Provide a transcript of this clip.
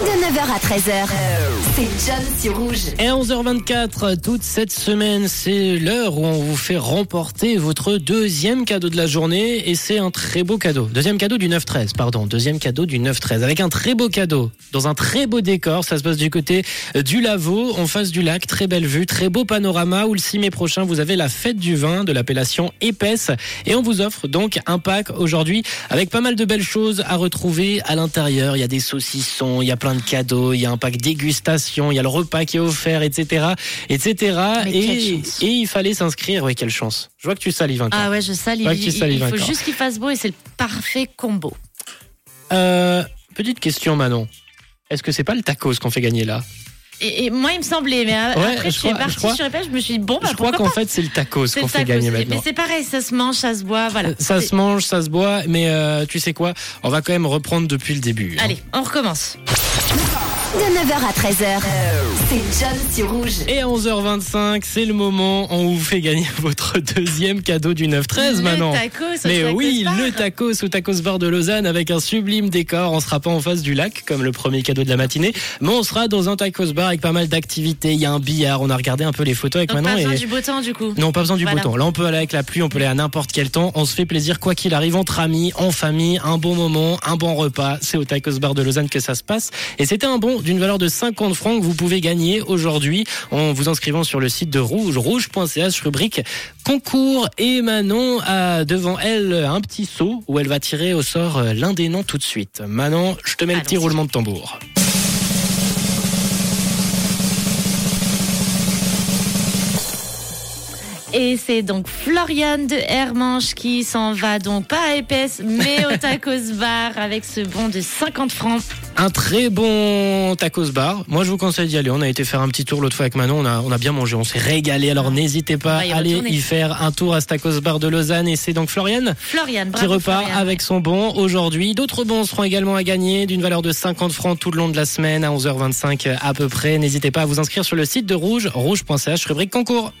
De 9h à 13h, c'est John sur Rouge. Et à 11h24, toute cette semaine, c'est l'heure où on vous fait remporter votre deuxième cadeau de la journée et c'est un très beau cadeau. Deuxième cadeau du 9-13, pardon. Deuxième cadeau du 9-13 avec un très beau cadeau dans un très beau décor. Ça se passe du côté du Lavaux, en face du lac. Très belle vue, très beau panorama où le 6 mai prochain, vous avez la fête du vin de l'appellation épaisse et on vous offre donc un pack aujourd'hui avec pas mal de belles choses à retrouver à l'intérieur. Il y a des saucissons, il y a plein de cadeaux, il y a un pack dégustation, il y a le repas qui est offert, etc., etc. Mais Et, il fallait s'inscrire. Oui, quelle chance. Je vois que tu salives encore. Ah ouais, je salive. Ouais, qui Il, salive il faut encore. juste qu'il fasse beau et c'est le parfait combo. Euh, petite question, Manon. Est-ce que c'est pas le tacos qu'on fait gagner là? Et, et moi, il me semblait, mais Ouais, après, je je suis je partie sur je me suis dit, bon, bah, Je crois qu'en fait c'est le tacos qu'on fait gagner Mais maintenant. c'est pareil, ça se mange, ça se boit, voilà. Ça C'est- se mange, ça se boit, mais euh, tu sais quoi? On va quand même reprendre depuis le début. hein. Allez, on recommence. De 9h à 13h, c'est John sur Rouge. Et à 11h25, c'est le moment où on vous fait gagner votre deuxième cadeau du 9-13 maintenant. Le tacos, au Mais tacos oui, bar. le tacos au tacos bar de Lausanne avec un sublime décor. On sera pas en face du lac comme le premier cadeau de la matinée, mais on sera dans un tacos bar avec pas mal d'activités. Il y a un billard. On a regardé un peu les photos avec Donc, Manon pas besoin et du beau temps, du coup. non, pas besoin du Voilà. beau temps. Là, on peut aller avec la pluie, on peut aller à n'importe quel temps. On se fait plaisir quoi qu'il arrive entre amis, en famille, un bon moment, un bon repas. C'est au Tacos Bar de Lausanne que ça se passe. Et c'était un bon d'une valeur de 50 francs que vous pouvez gagner aujourd'hui en vous inscrivant sur le site de Rouge, rouge.ch, rubrique concours. Et Manon a devant elle un petit seau où elle va tirer au sort euh, l'un des noms tout de suite. Manon, je te mets le petit roulement de tambour. Et c'est donc Floriane de Hermanche qui s'en va donc pas à épaisse, mais au tacos bar avec ce bon de 50 francs. Un très bon tacos bar. Moi, je vous conseille d'y aller. On a été faire un petit tour l'autre fois avec Manon. On a, on a bien mangé. On s'est régalé. Alors, n'hésitez pas à aller y faire un tour à ce tacos bar de Lausanne. Et c'est donc Floriane Floriane, qui repart avec son bon aujourd'hui. D'autres bons seront également à gagner d'une valeur de 50 francs tout le long de la semaine à 11h25 à peu près. N'hésitez pas à vous inscrire sur le site de Rouge, rouge.ch, rubrique concours.